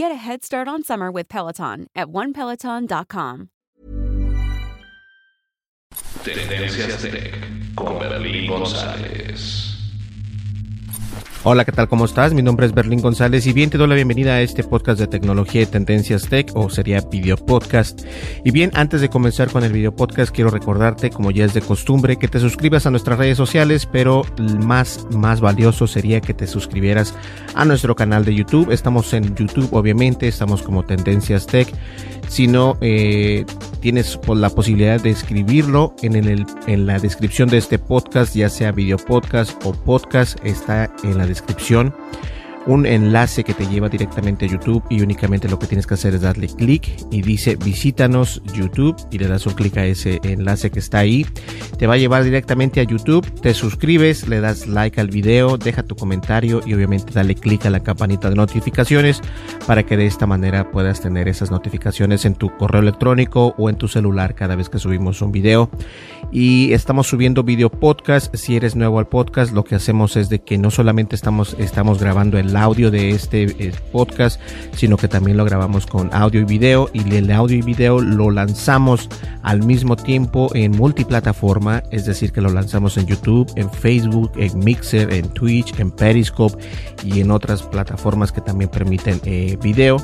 Get a head start on summer with Peloton at onepeloton.com. Tendencias Tech con Berlín González. Hola, ¿qué tal? ¿Cómo estás? Mi nombre es Berlín González y bien te doy la bienvenida a este podcast de tecnología y tendencias tech o sería video podcast. Y bien, antes de comenzar con el video podcast quiero recordarte, como ya es de costumbre, que te suscribas a nuestras redes sociales, pero más, más valioso sería que te suscribieras a nuestro canal de YouTube. Estamos en YouTube, obviamente, estamos como Tendencias Tech. Si no, eh, tienes la posibilidad de escribirlo en, el, en la descripción de este podcast, ya sea video podcast o podcast, está en la descripción un enlace que te lleva directamente a YouTube y únicamente lo que tienes que hacer es darle clic y dice visítanos YouTube y le das un clic a ese enlace que está ahí. Te va a llevar directamente a YouTube, te suscribes, le das like al video, deja tu comentario y obviamente dale clic a la campanita de notificaciones para que de esta manera puedas tener esas notificaciones en tu correo electrónico o en tu celular cada vez que subimos un video. Y estamos subiendo video podcast. Si eres nuevo al podcast, lo que hacemos es de que no solamente estamos, estamos grabando el audio de este eh, podcast, sino que también lo grabamos con audio y video y el audio y video lo lanzamos al mismo tiempo en multiplataforma, es decir, que lo lanzamos en YouTube, en Facebook, en Mixer, en Twitch, en Periscope y en otras plataformas que también permiten eh, video.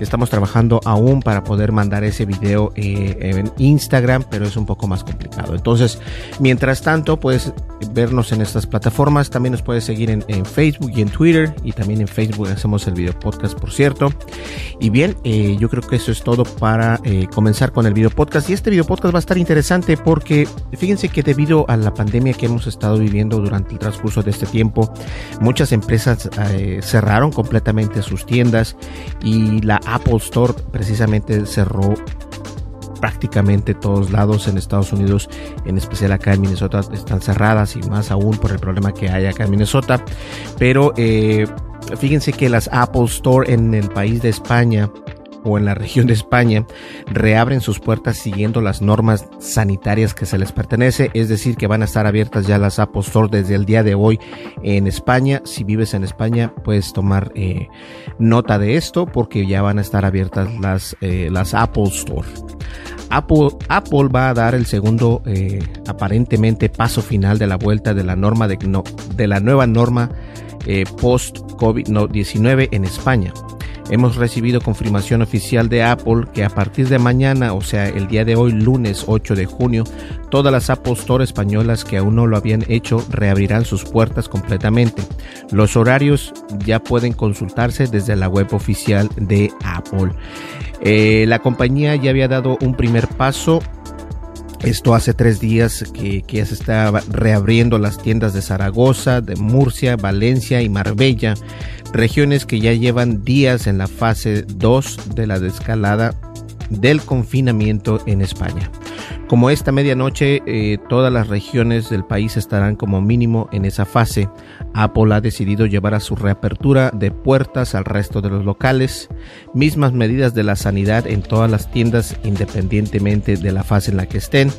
Estamos trabajando aún para poder mandar ese video eh, en Instagram, pero es un poco más complicado. Entonces, mientras tanto, puedes vernos en estas plataformas. También nos puedes seguir en, Facebook y en Twitter. También en Facebook hacemos el video podcast, por cierto. Y bien, eh, yo creo que eso es todo para eh, comenzar con el video podcast. Y este video podcast va a estar interesante porque fíjense que debido a la pandemia que hemos estado viviendo durante el transcurso de este tiempo, muchas empresas cerraron completamente sus tiendas y la Apple Store precisamente cerró prácticamente todos lados en Estados Unidos, en especial acá en Minnesota, están cerradas y más aún por el problema que hay acá en Minnesota. Pero eh, fíjense que las Apple Store en el país de España o en la región de España reabren sus puertas siguiendo las normas sanitarias que se les pertenece, es decir, que van a estar abiertas ya las Apple Store desde el día de hoy en España. Si vives en España, puedes tomar eh, nota de esto porque ya van a estar abiertas las, eh, las Apple Store. Apple, va a dar el segundo eh, aparentemente paso final de la vuelta de la norma de, no, de la nueva norma post COVID-19 en España. Hemos recibido confirmación oficial de Apple que a partir de mañana, o sea, el día de hoy, lunes 8 de junio, todas las Apple Store españolas que aún no lo habían hecho reabrirán sus puertas completamente. Los horarios ya pueden consultarse desde la web oficial de Apple. Eh, la compañía ya había dado un primer paso esto hace tres días que, ya se está reabriendo las tiendas de Zaragoza, de Murcia, Valencia y Marbella, regiones que ya llevan días en la fase 2 de la descalada del confinamiento en España. Como esta medianoche, eh, todas las regiones del país estarán como mínimo en esa fase. Apple ha decidido llevar a su reapertura de puertas al resto de los locales, mismas medidas de la sanidad en todas las tiendas independientemente de la fase en la que estén.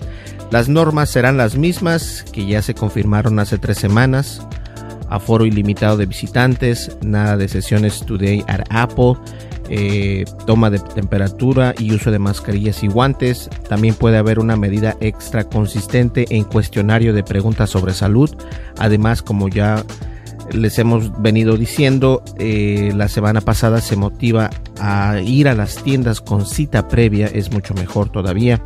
Las normas serán las mismas que ya se confirmaron hace tres semanas. Aforo ilimitado de visitantes, nada de sesiones Today at Apple, eh, toma de temperatura y uso de mascarillas y guantes. También puede haber una medida extra consistente en cuestionario de preguntas sobre salud. Además, como ya les hemos venido diciendo, eh, la semana pasada se motiva a ir a las tiendas con cita previa, es mucho mejor todavía.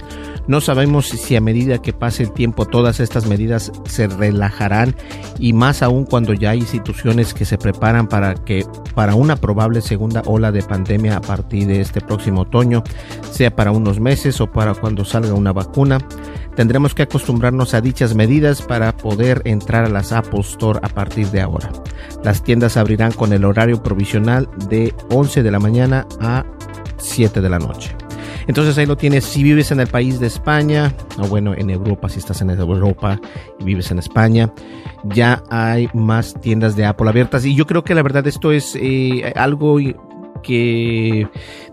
No sabemos si a medida que pase el tiempo todas estas medidas se relajarán y más aún cuando ya hay instituciones que se preparan para que para una probable segunda ola de pandemia a partir de este próximo otoño, sea para unos meses o para cuando salga una vacuna. Tendremos que acostumbrarnos a dichas medidas para poder entrar a las Apple Store a partir de ahora. Las tiendas abrirán con el horario provisional de 11 de la mañana a 7 de la noche. Entonces ahí lo tienes. Si vives en el país de España, o bueno, en Europa, si estás en Europa y vives en España, ya hay más tiendas de Apple abiertas. Y yo creo que la verdad esto es eh, algo que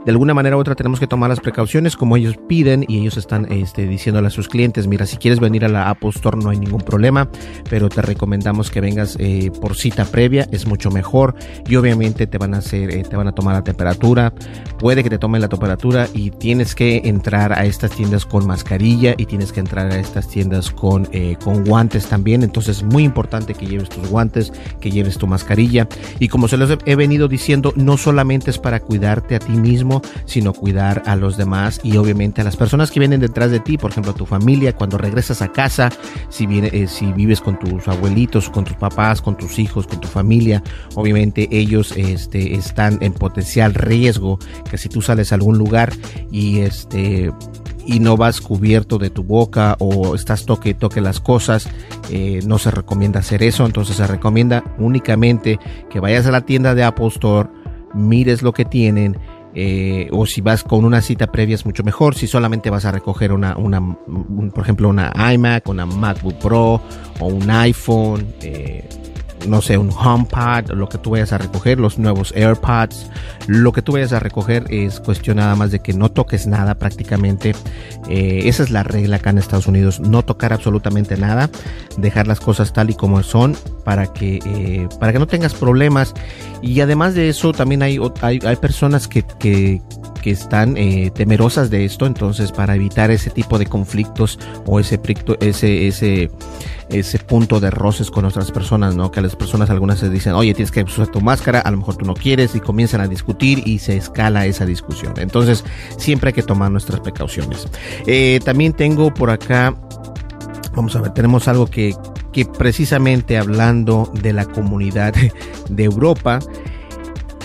de alguna manera u otra tenemos que tomar las precauciones como ellos piden y ellos están este, diciéndole a sus clientes, mira, si quieres venir a la Apple Store no hay ningún problema, pero te recomendamos que vengas eh, por cita previa, es mucho mejor y obviamente te van a hacer, eh, te van a tomar la temperatura, puede que te tomen la temperatura y tienes que entrar a estas tiendas con mascarilla y tienes que entrar a estas tiendas con, eh, con guantes también, entonces es muy importante que lleves tus guantes, que lleves tu mascarilla y como se los he venido diciendo, no solamente para cuidarte a ti mismo, sino cuidar a los demás y obviamente a las personas que vienen detrás de ti, por ejemplo, tu familia, cuando regresas a casa, si, viene, eh, si vives con tus abuelitos, con tus papás, con tus hijos, con tu familia, obviamente ellos este, están en potencial riesgo que si tú sales a algún lugar y este y no vas cubierto de tu boca o estás toque toque las cosas, eh, no se recomienda hacer eso. Entonces se recomienda únicamente que vayas a la tienda de Apple Store, mires lo que tienen eh, o si vas con una cita previa es mucho mejor. Si solamente vas a recoger una, una por ejemplo, una iMac, una MacBook Pro o un iPhone, eh, no sé, un HomePod, lo que tú vayas a recoger, los nuevos AirPods, lo que tú vayas a recoger es cuestión nada más de que no toques nada prácticamente. Eh, esa es la regla acá en Estados Unidos, no tocar absolutamente nada, dejar las cosas tal y como son para que, eh, para que no tengas problemas. Y además de eso, también hay, hay, hay personas que, que, que están eh, temerosas de esto, entonces para evitar ese tipo de conflictos o ese, punto de roces con otras personas, ¿no? Que las personas algunas se dicen, oye, tienes que usar tu máscara, a lo mejor tú no quieres y comienzan a discutir y se escala esa discusión. Entonces siempre hay que tomar nuestras precauciones. Eh, también tengo por acá, vamos a ver, tenemos algo que precisamente hablando de la comunidad de Europa,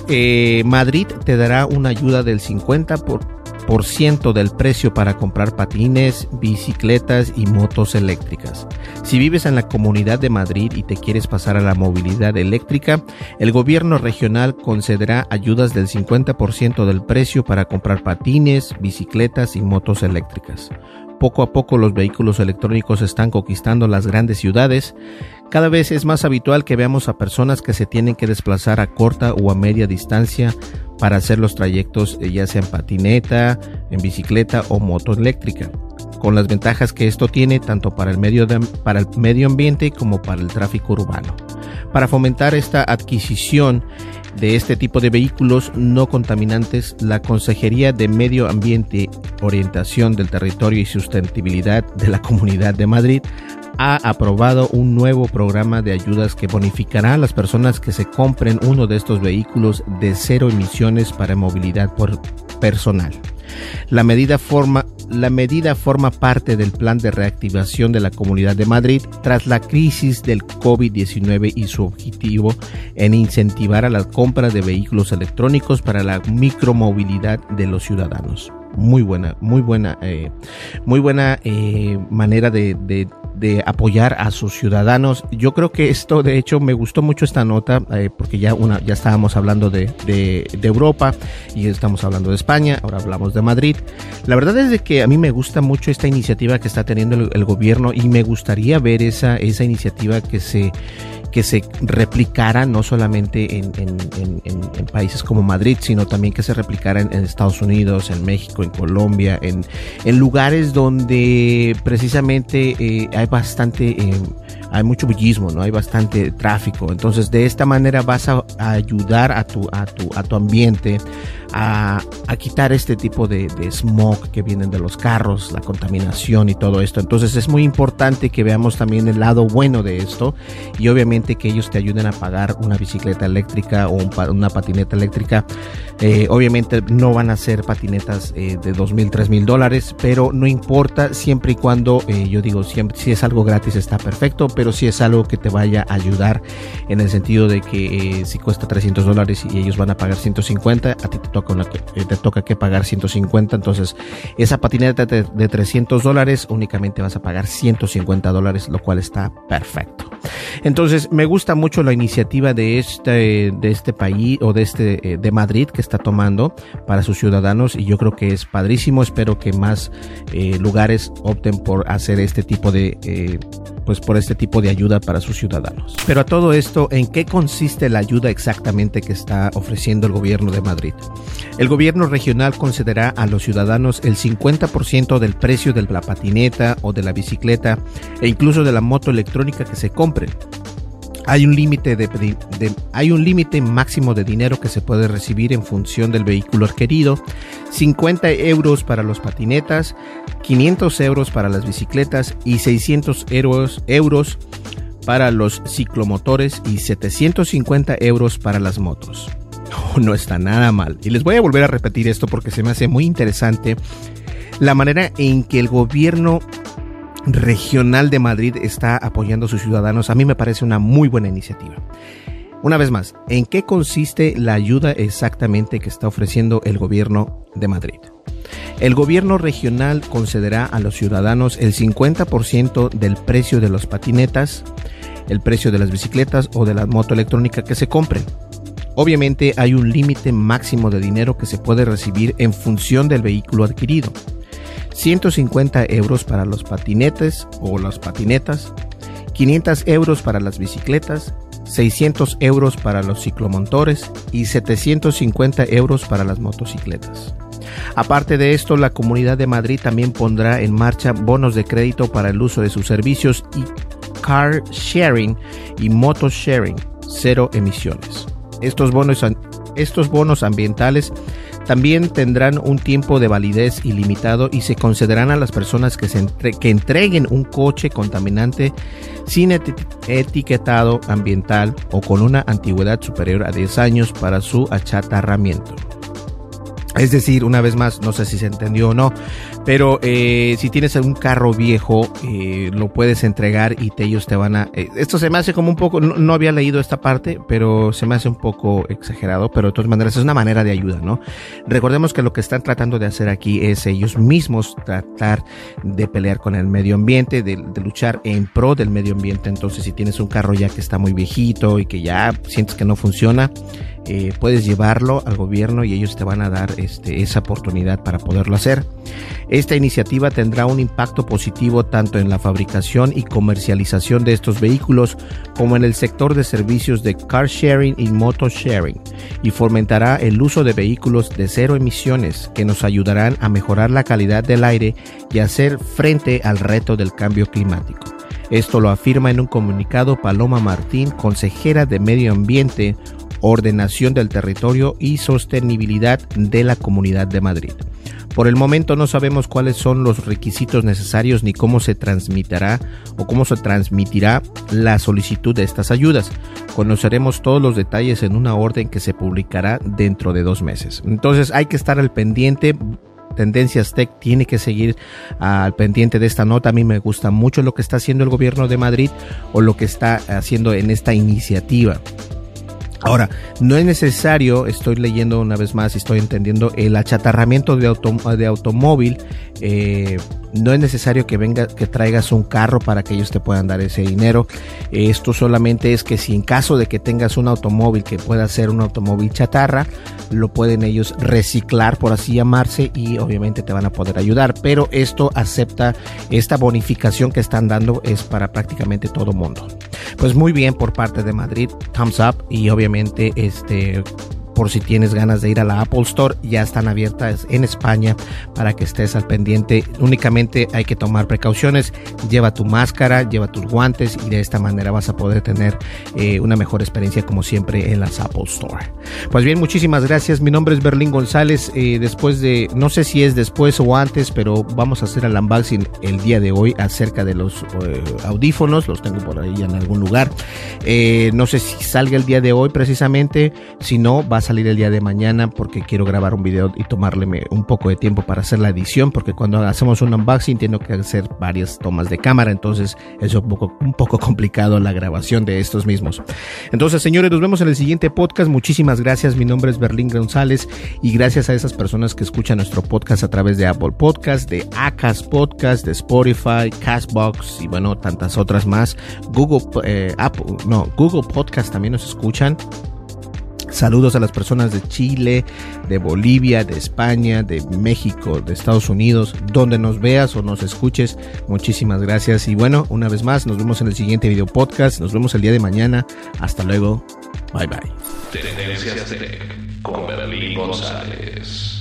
eh, Madrid te dará una ayuda del 50% del precio para comprar patines, bicicletas y motos eléctricas. Si vives en la comunidad de Madrid y te quieres pasar a la movilidad eléctrica, el gobierno regional concederá ayudas del 50% del precio para comprar patines, bicicletas y motos eléctricas. Poco a poco los vehículos electrónicos están conquistando las grandes ciudades. Cada vez es más habitual que veamos a personas que se tienen que desplazar a corta o a media distancia para hacer los trayectos eh, ya sea en patineta, en bicicleta o moto eléctrica, con las ventajas que esto tiene tanto para el medio, para el medio ambiente como para el tráfico urbano. Para fomentar esta adquisición, de este tipo de vehículos no contaminantes, la Consejería de Medio Ambiente, Orientación del Territorio y Sustentabilidad de la Comunidad de Madrid ha aprobado un nuevo programa de ayudas que bonificará a las personas que se compren uno de estos vehículos de cero emisiones para movilidad por personal. La medida forma la medida forma parte del plan de reactivación de la Comunidad de Madrid tras la crisis del COVID-19 y su objetivo en incentivar a la compra de vehículos electrónicos para la micromovilidad de los ciudadanos. Muy buena, muy buena, eh, muy buena eh, manera de, de apoyar a sus ciudadanos. Yo creo que esto, de hecho, me gustó mucho esta nota, eh, porque ya una, ya estábamos hablando de, de, Europa y estamos hablando de España, ahora hablamos de Madrid. La verdad es de que a mí me gusta mucho esta iniciativa que está teniendo el, gobierno y me gustaría ver esa, esa iniciativa que se que se replicara no solamente en, países como Madrid, sino también que se replicara en, Estados Unidos, en México, en Colombia, en, lugares donde precisamente eh, hay bastante, eh, hay mucho bullismo, ¿no? Hay bastante tráfico. Entonces, de esta manera vas a, ayudar a tu, a tu, a tu ambiente a, quitar este tipo de, de, smog que vienen de los carros, la contaminación y todo esto. Entonces es muy importante que veamos también el lado bueno de esto y obviamente que ellos te ayuden a pagar una bicicleta eléctrica o un, una patineta eléctrica. Eh, obviamente no van a ser patinetas eh, de dos mil, tres mil dólares, pero no importa siempre y cuando, eh, yo digo, siempre, si es algo gratis está perfecto, pero si es algo que te vaya a ayudar en el sentido de que si cuesta 300 dólares y ellos van a pagar 150, a ti te toca, una, te toca que pagar 150, entonces esa patineta de, de 300 dólares únicamente vas a pagar 150 dólares, lo cual está perfecto. Entonces me gusta mucho la iniciativa de este, de este país o de este de Madrid que está tomando para sus ciudadanos y yo creo que es padrísimo. Espero que más eh, lugares opten por hacer este tipo de eh, pues por este tipo de ayuda para sus ciudadanos. Pero a todo esto, ¿en qué consiste la ayuda exactamente que está ofreciendo el gobierno de Madrid? El gobierno regional concederá a los ciudadanos el 50% del precio de la patineta o de la bicicleta e incluso de la moto electrónica que se compren. Hay un límite de, hay un límite máximo de dinero que se puede recibir en función del vehículo adquirido. 50 euros para los patinetas, 500 euros para las bicicletas y 600 euros, para los ciclomotores y 750 euros para las motos. No está nada mal. Y les voy a volver a repetir esto porque se me hace muy interesante la manera en que el gobierno regional de Madrid está apoyando a sus ciudadanos, a mí me parece una muy buena iniciativa. Una vez más, ¿en qué consiste la ayuda exactamente que está ofreciendo el gobierno de Madrid? El gobierno regional concederá a los ciudadanos el 50% del precio de los patinetas, el precio de las bicicletas o de la moto electrónica que se compren. Obviamente hay un límite máximo de dinero que se puede recibir en función del vehículo adquirido. 150 euros para los patinetes o las patinetas, 500 euros para las bicicletas, 600 euros para los ciclomontores y 750 euros para las motocicletas. Aparte de esto, la Comunidad de Madrid también pondrá en marcha bonos de crédito para el uso de sus servicios y car sharing y moto sharing, cero emisiones. Estos bonos, estos bonos ambientales también tendrán un tiempo de validez ilimitado y se concederán a las personas que, entreguen un coche contaminante sin etiquetado ambiental o con una antigüedad superior a 10 años para su achatarramiento. Es decir, una vez más, no sé si se entendió o no, pero eh, si tienes un carro viejo, eh, lo puedes entregar y te, ellos te van a... Eh, esto se me hace como un poco, no, había leído esta parte, pero se me hace un poco exagerado, pero de todas maneras es una manera de ayuda, ¿no? Recordemos que lo que están tratando de hacer aquí es ellos mismos tratar de pelear con el medio ambiente, de, de luchar en pro del medio ambiente. Entonces, si tienes un carro ya que está muy viejito y que ya sientes que no funciona, eh, puedes llevarlo al gobierno y ellos te van a dar este, esa oportunidad para poderlo hacer. Esta iniciativa tendrá un impacto positivo tanto en la fabricación y comercialización de estos vehículos como en el sector de servicios de car sharing y moto sharing y fomentará el uso de vehículos de cero emisiones que nos ayudarán a mejorar la calidad del aire y hacer frente al reto del cambio climático. Esto lo afirma en un comunicado Paloma Martín, consejera de Medio Ambiente, ordenación del territorio y sostenibilidad de la Comunidad de Madrid. Por el momento no sabemos cuáles son los requisitos necesarios ni cómo se transmitirá o cómo se transmitirá la solicitud de estas ayudas. Conoceremos todos los detalles en una orden que se publicará dentro de dos meses. Entonces hay que estar al pendiente. Tendencias Tech tiene que seguir al pendiente de esta nota. A mí me gusta mucho lo que está haciendo el gobierno de Madrid o lo que está haciendo en esta iniciativa. Ahora, no es necesario, estoy leyendo una vez más, estoy entendiendo, el achatarramiento de automóvil, eh, no es necesario que venga, que traigas un carro para que ellos te puedan dar ese dinero. Esto solamente es que si en caso de que tengas un automóvil que pueda ser un automóvil chatarra, lo pueden ellos reciclar, por así llamarse, y obviamente te van a poder ayudar. Pero esto acepta, esta bonificación que están dando es para prácticamente todo mundo. Pues muy bien por parte de Madrid, thumbs up y obviamente este por si tienes ganas de ir a la Apple Store, ya están abiertas en España para que estés al pendiente. Únicamente hay que tomar precauciones, lleva tu máscara, lleva tus guantes y de esta manera vas a poder tener eh, una mejor experiencia como siempre en las Apple Store. Pues bien, muchísimas gracias. Mi nombre es Berlín González. Eh, después de, no sé si es después o antes, pero vamos a hacer el unboxing el día de hoy acerca de los eh, audífonos. Los tengo por ahí en algún lugar. no sé si salga el día de hoy precisamente. Si no, va a salir el día de mañana porque quiero grabar un video y tomarle un poco de tiempo para hacer la edición porque cuando hacemos un unboxing tengo que hacer varias tomas de cámara. Entonces es un poco, un poco complicado la grabación de estos mismos. Entonces, señores, nos vemos en el siguiente podcast. Muchísimas gracias. Mi nombre es Berlín González y gracias a esas personas que escuchan nuestro podcast a través de Apple Podcast, de Acast Podcast, de Spotify, Castbox y bueno, tantas otras más. Google, eh, Apple, no, Google Podcast también nos escuchan. Saludos a las personas de Chile, de Bolivia, de España, de México, de Estados Unidos, donde nos veas o nos escuches. Muchísimas gracias. Y bueno, una vez más, nos vemos en el siguiente video podcast. Nos vemos el día de mañana. Hasta luego. Bye bye. Tendencias con Berlín González.